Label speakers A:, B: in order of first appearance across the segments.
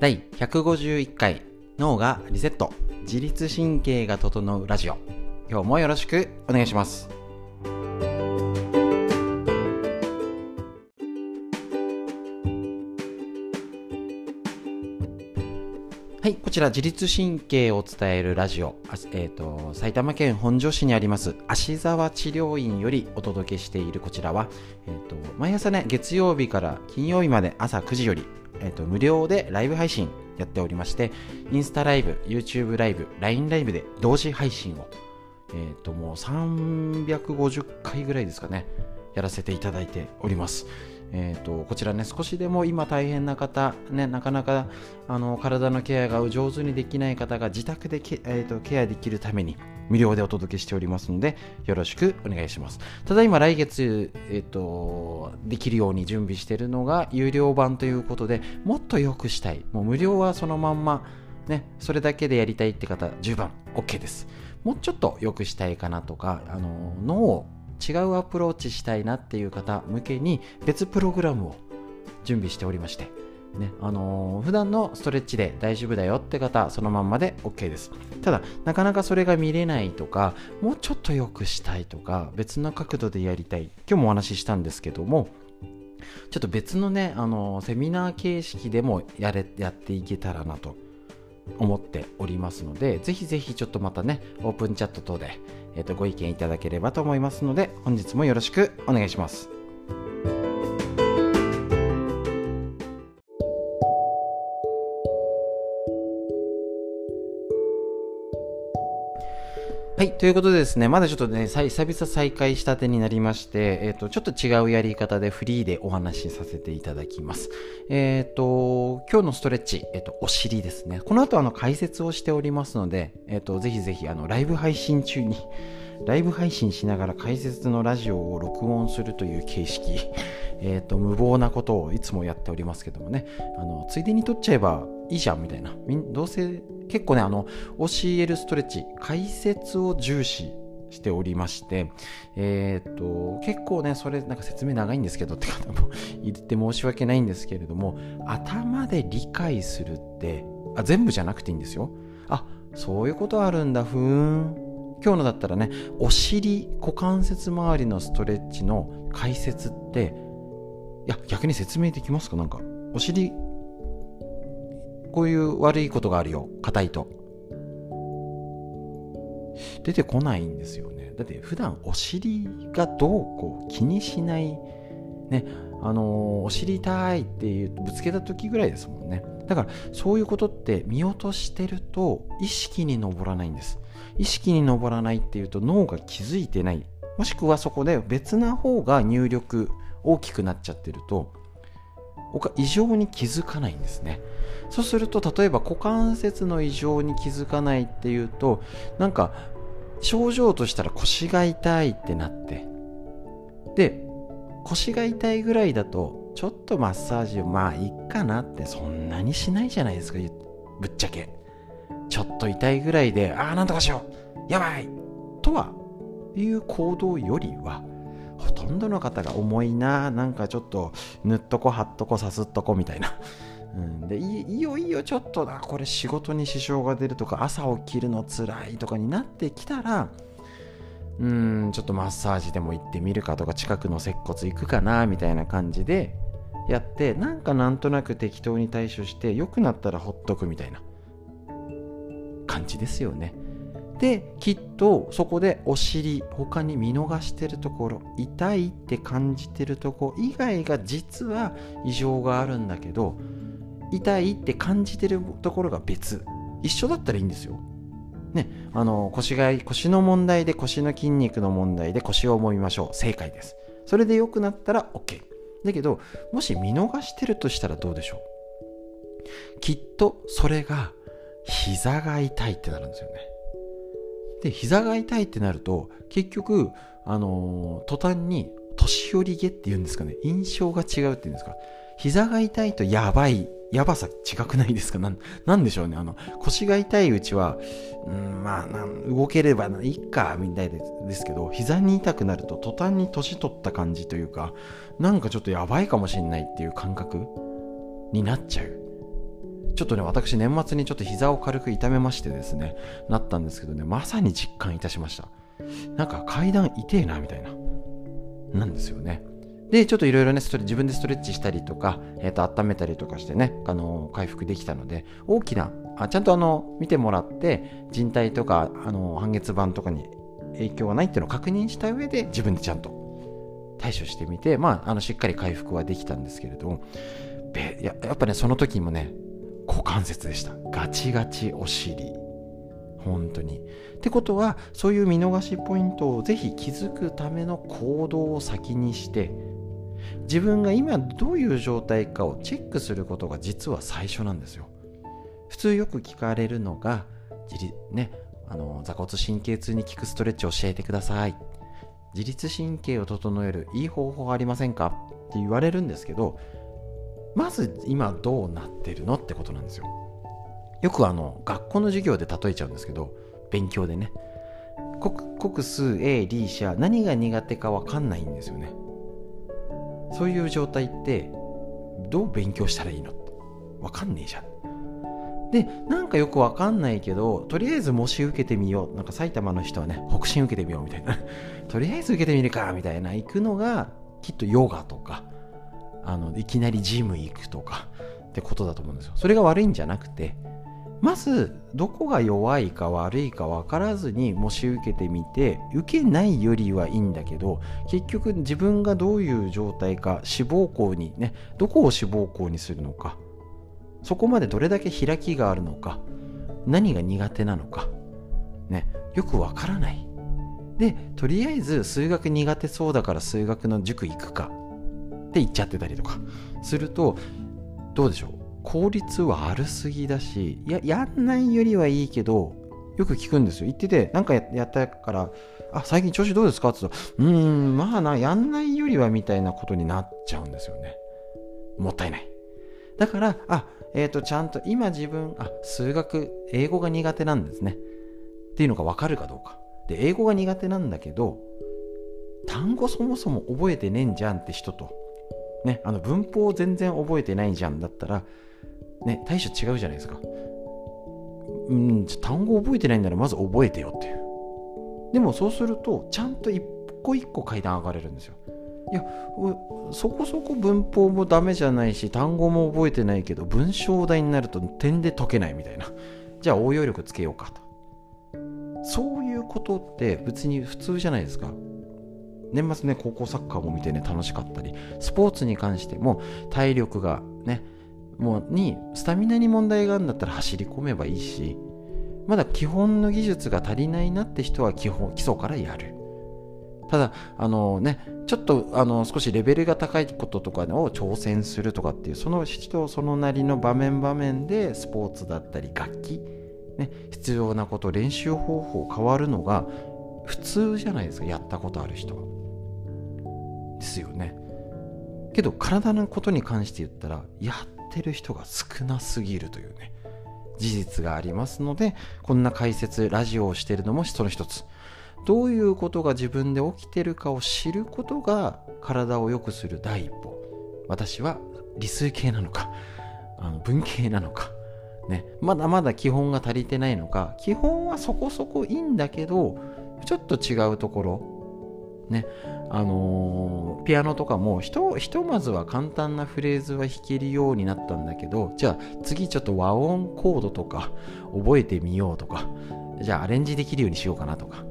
A: 第151回脳がリセット自律神経が整うラジオ。今日もよろしくお願いします。はいこちら自律神経を伝えるラジオ、えーと、埼玉県本庄市にあります芦沢治療院よりお届けしているこちらは、えーと、と毎朝ね月曜日から金曜日まで朝9時よりえーと、無料でライブ配信やっておりまして、インスタライブ、YouTube ライブ、LINE ライブで同時配信を、えっ、ー、と、もう350回ぐらいですかね、やらせていただいております。えーと、こちらね少しでも今大変な方、ね、なかなかあの体のケアが上手にできない方が自宅でケ,、えーと、ケアできるために無料でお届けしておりますのでよろしくお願いします。ただいま来月、えーと、できるように準備しているのが有料版ということでもっと良くしたい。もう無料はそのまんまね、それだけでやりたいって方十分 OK です。もうちょっと良くしたいかなとかあの脳を違うアプローチしたいなっていう方向けに別プログラムを準備しておりまして、ねあのー、普段のストレッチで大丈夫だよって方そのまんまで OK です。ただなかなかそれが見れないとかもうちょっと良くしたいとか別の角度でやりたい。今日もお話ししたんですけどもちょっと別のね、あのー、セミナー形式でもやれやっていけたらなと。思っておりますのでぜひぜひちょっとまたねオープンチャット等でえー、とご意見いただければと思いますので本日もよろしくお願いします。はい。ということでですね、まだちょっとね、久々再開したてになりまして、えっ、ー、と、ちょっと違うやり方でフリーでお話しさせていただきます。えっ、ー、と、今日のストレッチ、えっ、ー、と、お尻ですね。この後、あの、解説をしておりますので、えっ、と、ぜひぜひ、あの、ライブ配信中に ライブ配信しながら解説のラジオを録音するという形式、えっ、と、無謀なことをいつもやっておりますけどもね、あの、ついでに撮っちゃえばいいじゃんみたいな。どうせ、結構ね、あの、OCL ストレッチ、解説を重視しておりまして、えっ、と、結構ね、それなんか説明長いんですけどって方も 言って申し訳ないんですけれども、頭で理解するって、あ全部じゃなくていいんですよ。あ、そういうことあるんだ、ふーん。今日のだったらねお尻股関節周りのストレッチの解説っていや逆に説明できますか？なんかお尻こういう悪いことがあるよ。硬いと。出てこないんですよね。だって普段お尻がどうこう気にしないね。あのー、お尻痛いっていうぶつけた時ぐらいですもんね。だからそういうことって見落としてると意識に上らないんです。意識に上らないっていうと脳が気づいてない。もしくはそこで別な方が入力大きくなっちゃってると異常に気づかないんですね。そうすると例えば股関節の異常に気づかないっていうとなんか症状としたら腰が痛いってなってで腰が痛いぐらいだとちょっとマッサージまあいいかなってそんなにしないじゃないですかぶっちゃけちょっと痛いぐらいで、ああ、なんとかしようやばいとはいう行動よりは、ほとんどの方が重いな、なんかちょっと塗っとこ、貼っとこ、さすっとこみたいな。うん、でいいよいいよちょっとなこれ仕事に支障が出るとか朝起きるのつらいとかになってきたらうんちょっとマッサージでも行ってみるかとか近くの接骨行くかなみたいな感じでやってなんかなんとなく適当に対処して良くなったらほっとくみたいな感じですよね。できっとそこでお尻他に見逃してるところ痛いって感じてるとこ以外が実は異常があるんだけど痛いって感じてるところが別。一緒だったらいいんですよ。ね、あの腰が腰の問題で腰の筋肉の問題で腰を揉みましょう。正解です。それで良くなったら OK だけどもし見逃してるとしたらどうでしょう？きっとそれが膝が痛いってなるんですよね。で、膝が痛いってなると、結局、あのー、途端に年寄り毛っていうんですかね、印象が違うっていうんですか、膝が痛いとやばい、やばさ違くないですか？なんなんでしょうね。あの、腰が痛いうちは、うん、まあ、動ければいいか、みたいですけど、膝に痛くなると途端に年取った感じというか、なんかちょっとやばいかもしんないっていう感覚になっちゃう。ちょっとね私年末にちょっと膝を軽く痛めましてですねなったんですけどねまさに実感いたしましたなんか階段痛えなみたいななんですよねでちょっといろいろね自分でストレッチしたりとか、えー、と温めたりとかしてねあの回復できたので大きなあちゃんとあの見てもらって人体とかあの半月板とかに影響がないっていうのを確認した上で自分でちゃんと対処してみて、まあ、あのしっかり回復はできたんですけれどもややっぱねその時もね股関節でした。ガチガチお尻。本当に。ってことはそういう見逃しポイントをぜひ気づくための行動を先にして自分が今どういう状態かをチェックすることが実は最初なんですよ。普通よく聞かれるのが自立ねあの座骨神経痛に効くストレッチを教えてください。自律神経を整えるいい方法ありませんか？って言われるんですけどまず今どうなってるのってことなんですよ。よくあの学校の授業で例えちゃうんですけど勉強でね。国数 A リーシャ何が苦手か分かんないんですよね。そういう状態ってどう勉強したらいいの？分かんねえじゃん。でなんかよくわかんないけどとりあえず模試受けてみよう。なんか埼玉の人はね北進受けてみようみたいな。とりあえず受けてみるかみたいな。行くのがきっとヨガとかあのいきなりジム行くとかってことだと思うんですよ。それが悪いんじゃなくてまずどこが弱いか悪いか分からずに模試受けてみて受けないよりはいいんだけど結局自分がどういう状態か志望校にねどこを志望校にするのかそこまでどれだけ開きがあるのか何が苦手なのかねよくわからない。でとりあえず数学苦手そうだから数学の塾行くかって言っちゃってたりとかするとどうでしょう？効率悪すぎだしややんないよりはいいけどよく聞くんですよ。言っててなんかやったからあ最近調子どうですか？って言うとうーんまあなやんないよりはみたいなことになっちゃうんですよね。もったいない。だからあえっ、ー、とちゃんと今自分あ数学英語が苦手なんですね。っていうのが分かるかどうか。で英語が苦手なんだけど単語そもそも覚えてねえんじゃんって人と。ねあの文法全然覚えてないじゃんだったらね対処違うじゃないですか。うんじゃ単語覚えてないならまず覚えてよっていう。でもそうするとちゃんと一個一個階段上がれるんですよ。いやそこそこ文法もダメじゃないし単語も覚えてないけど文章題になると点で解けないみたいな。じゃあ応用力つけようかと。そういうことって別に普通じゃないですか。年末ね高校サッカーも見てね楽しかったり。スポーツに関しても体力がねもうにスタミナに問題があるんだったら走り込めばいいしまだ基本の技術が足りないなって人は基本基礎からやるただあのねちょっとあの少しレベルが高いこととかを挑戦するとかっていうその人そのなりの場面場面でスポーツだったり楽器、ね、必要なこと練習方法変わるのが普通じゃないですかやったことある人は。ですよね。けど体のことに関して言ったらやってる人が少なすぎるというね事実がありますのでこんな解説ラジオをしているのもその一つ。どういうことが自分で起きてるかを知ることが体を良くする第一歩。私は理数系なのかあの文系なのか、ね、まだまだ基本が足りてないのか。基本はそこそこいいんだけどちょっと違うところね。あのー、ピアノとかもひとひとまずは簡単なフレーズは弾けるようになったんだけどじゃあ次ちょっと和音コードとか覚えてみようとかじゃあアレンジできるようにしようかなとか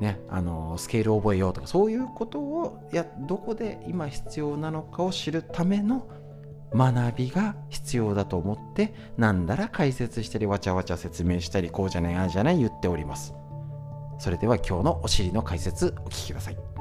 A: ね、あのスケールを覚えようとかそういうことをやどこで今必要なのかを知るための学びが必要だと思ってなんだら解説したりわちゃわちゃ説明したりこうじゃないああじゃない言っております。それでは今日のお尻の解説お聞きください。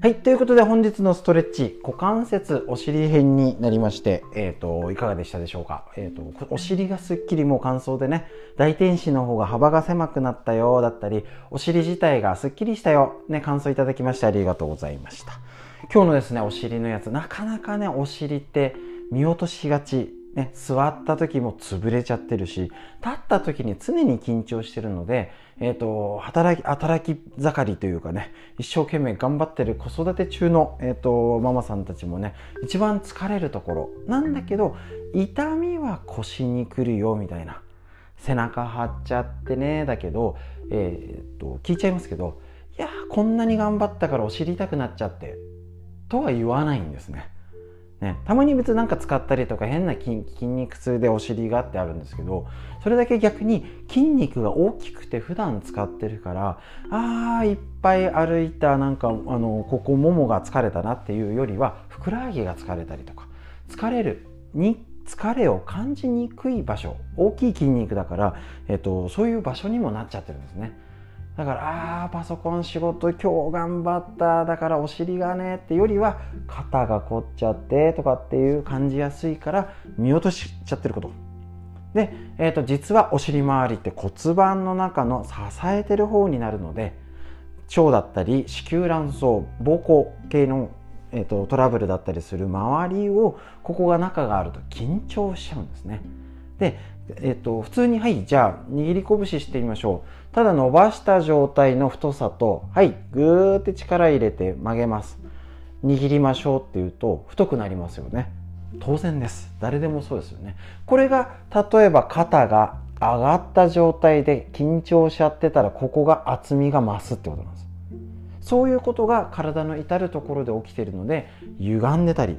A: はい。ということで本日のストレッチ、股関節お尻編になりまして、えっ、ー、と、いかがでしたでしょうか？えっ、ー、と、お尻がすっきりもう乾燥でね、大天使の方が幅が狭くなったよ、だったり、お尻自体がすっきりしたよ、ね、感想いただきましてありがとうございました。今日のですね、お尻のやつ、なかなかね、お尻って見落としがち、ね、座った時も潰れちゃってるし、立った時に常に緊張してるので、えっ、ー、と、働き、働き盛りというかね、一生懸命頑張ってる子育て中の、えっ、ー、と、ママさんたちもね、一番疲れるところなんだけど、痛みは腰に来るよ、みたいな。背中張っちゃってね、だけど、えっ、ー、と、聞いちゃいますけど、いやこんなに頑張ったからお尻痛くなっちゃって、とは言わないんですね。ね、たまに別になんか使ったりとか変な筋肉痛でお尻がってあるんですけどそれだけ逆に筋肉が大きくて普段使ってるからあーいっぱい歩いたなんかあのここももが疲れたなっていうよりはふくらはぎが疲れたりとか疲れるに疲れを感じにくい場所大きい筋肉だから、えっと、そういう場所にもなっちゃってるんですね。だからあーパソコン仕事今日頑張っただからお尻がねってよりは肩が凝っちゃってとかっていう感じやすいから見落としちゃってることで、えー、と実はお尻周りって骨盤の中の支えてる方になるので腸だったり子宮卵巣膀胱系の、えー、とトラブルだったりする周りをここが中があると緊張しちゃうんですねでえっと、普通に、はい、じゃあ、握り拳してみましょう。ただ伸ばした状態の太さと、はい、ぐーって力入れて曲げます。握りましょうっていうと、太くなりますよね。当然です。誰でもそうですよね。これが、例えば肩が上がった状態で緊張しちゃってたら、ここが厚みが増すってことなんです。そういうことが体の至るところで起きているので、歪んでたり、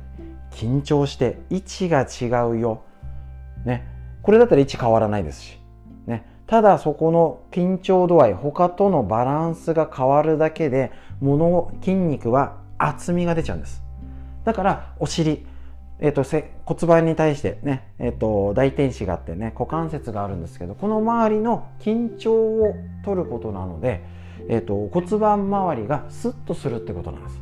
A: 緊張して位置が違うよ。ね。これだったら位置変わらないですし、ね、ただそこの緊張度合い他とのバランスが変わるだけで物筋肉は厚みが出ちゃうんです。だからお尻えーと、骨盤に対してね、えーと、大天使があってね股関節があるんですけどこの周りの緊張を取ることなので、えーと骨盤周りがスッとするってことなんです。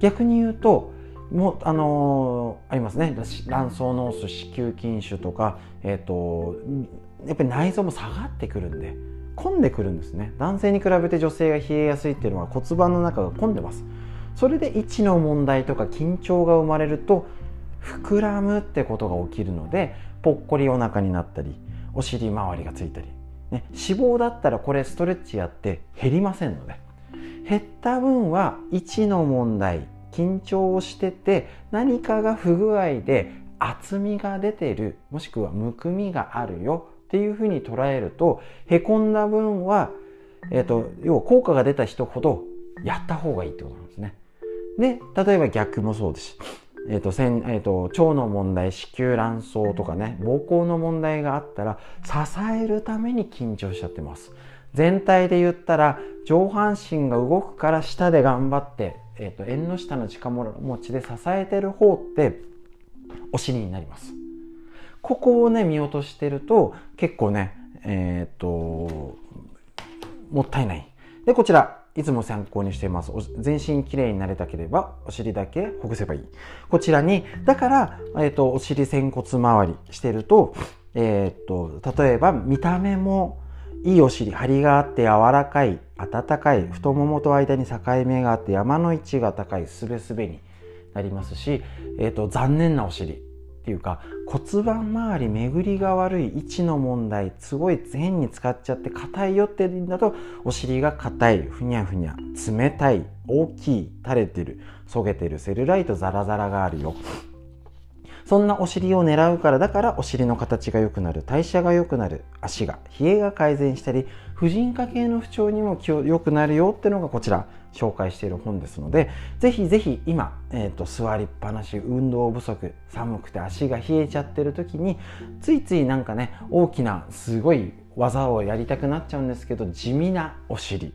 A: 逆に言うともあのー、ありますね。卵巣ノース子宮筋腫とか、えーと、やっぱり内臓も下がってくるんで混んでくるんですね。男性に比べて女性が冷えやすいっていうのは骨盤の中が混んでます。それで位置の問題とか緊張が生まれると膨らむってことが起きるのでぽっこりお腹になったりお尻周りがついたり、ね、脂肪だったらこれストレッチやって減りませんので。減った分は位置の問題緊張をしてて何かが不具合で厚みが出てるもしくはむくみがあるよっていうふうに捉えるとへこんだ分は、えーと、要は効果が出た人ほどやった方がいいってことなんですね。で例えば逆もそうです。えーとせんえーと、腸の問題子宮卵巣とかね膀胱の問題があったら支えるために緊張しちゃってます全体で言ったら上半身が動くから下で頑張ってえーと、縁の下の近持ちで支えてる方ってお尻になりますここをね見落としてると結構ねえっ、ー、ともったいないでこちらいつも参考にしています。全身きれいになりたければ、お尻だけほぐせばいい。こちらに、だから、えっ、ー、と、お尻仙骨周りしてると、えっ、ー、と、例えば見た目もいいお尻、張りがあって柔らかい、温かい、太ももと間に境目があって山の位置が高い、すべすべになりますし、えっ、ー、と、残念なお尻っていうか骨盤周り巡りが悪い位置の問題、すごい変に使っちゃって硬いよってんだと、お尻が硬い、ふにゃふにゃ、冷たい、大きい、垂れてる、そげてる、セルライトザラザラがあるよ。そんなお尻を狙うからだからお尻の形が良くなる代謝が良くなる足が冷えが改善したり婦人科系の不調にも良くなるよってのがこちら紹介している本ですのでぜひぜひ今、えーと、座りっぱなし運動不足寒くて足が冷えちゃってる時についついなんかね大きなすごい技をやりたくなっちゃうんですけど地味なお尻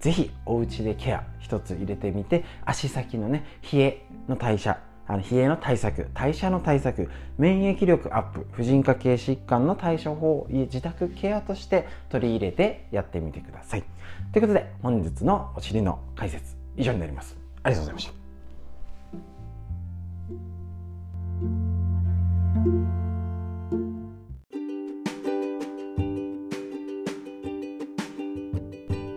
A: ぜひお家でケア一つ入れてみて足先のね冷えの代謝あの冷えの対策、代謝の対策、免疫力アップ、婦人科系疾患の対処法を自宅ケアとして取り入れてやってみてください。ということで、本日のお尻の解説、以上になります。ありがとうございました。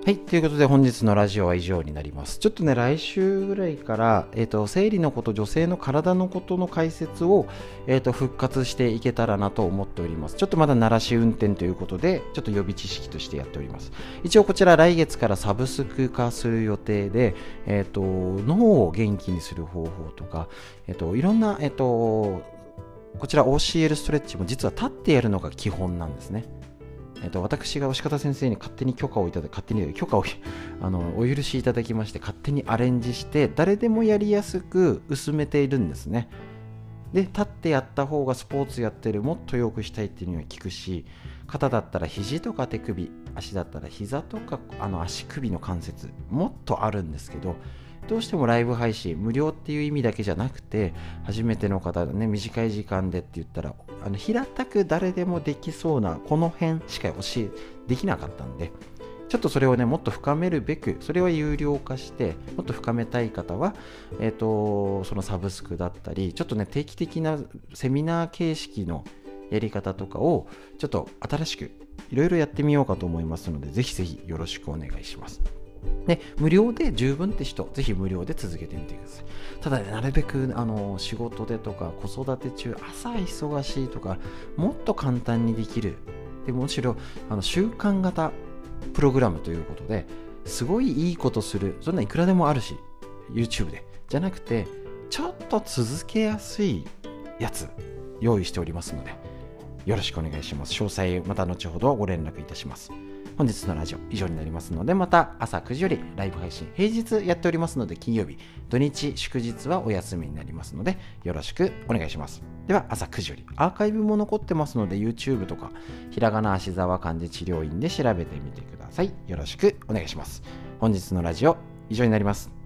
A: はい。ということで本日のラジオは以上になります。ちょっとね、来週ぐらいから、えっ、ー、と、生理のこと、女性の体のことの解説を、えっ、ー、と、復活していけたらなと思っております。ちょっとまだ鳴らし運転ということで、ちょっと予備知識としてやっております。一応こちら来月からサブスク化する予定で、えっ、ー、と、脳を元気にする方法とか、えっ、と、いろんな、えっ、と、こちら OCL ストレッチも実は立ってやるのが基本なんですね。えっと、私が押方先生に勝手に許可をいただ勝手に許可を あのお許しいただきまして勝手にアレンジして誰でもやりやすく薄めているんですね。で立ってやった方がスポーツやってるもっと良くしたいっていうのは聞くし肩だったら肘とか手首足だったら膝とかあの足首の関節もっとあるんですけどどうしてもライブ配信無料っていう意味だけじゃなくて初めての方ね短い時間でって言ったらあの平たく誰でもできそうなこの辺しか教えできなかったんでちょっとそれをねもっと深めるべくそれは有料化してもっと深めたい方は、えーと、そのサブスクだったりちょっとね定期的なセミナー形式のやり方とかをちょっと新しくいろいろやってみようかと思いますのでぜひぜひよろしくお願いします。で無料で十分って人、ぜひ無料で続けてみてください。ただ、なるべくあの仕事でとか子育て中、朝忙しいとか、もっと簡単にできる。でむしろあの習慣型プログラムということですごいいいことする。そんないくらでもあるし、YouTube で。じゃなくて、ちょっと続けやすいやつ用意しておりますので、よろしくお願いします。詳細また後ほどご連絡いたします。本日のラジオ以上になりますので、また朝9時よりライブ配信、平日やっておりますので、金曜日、土日、祝日はお休みになりますので、よろしくお願いします。では、朝9時よりアーカイブも残ってますので、YouTube とか、ひらがな足沢漢字治療院で調べてみてください。よろしくお願いします。本日のラジオ以上になります。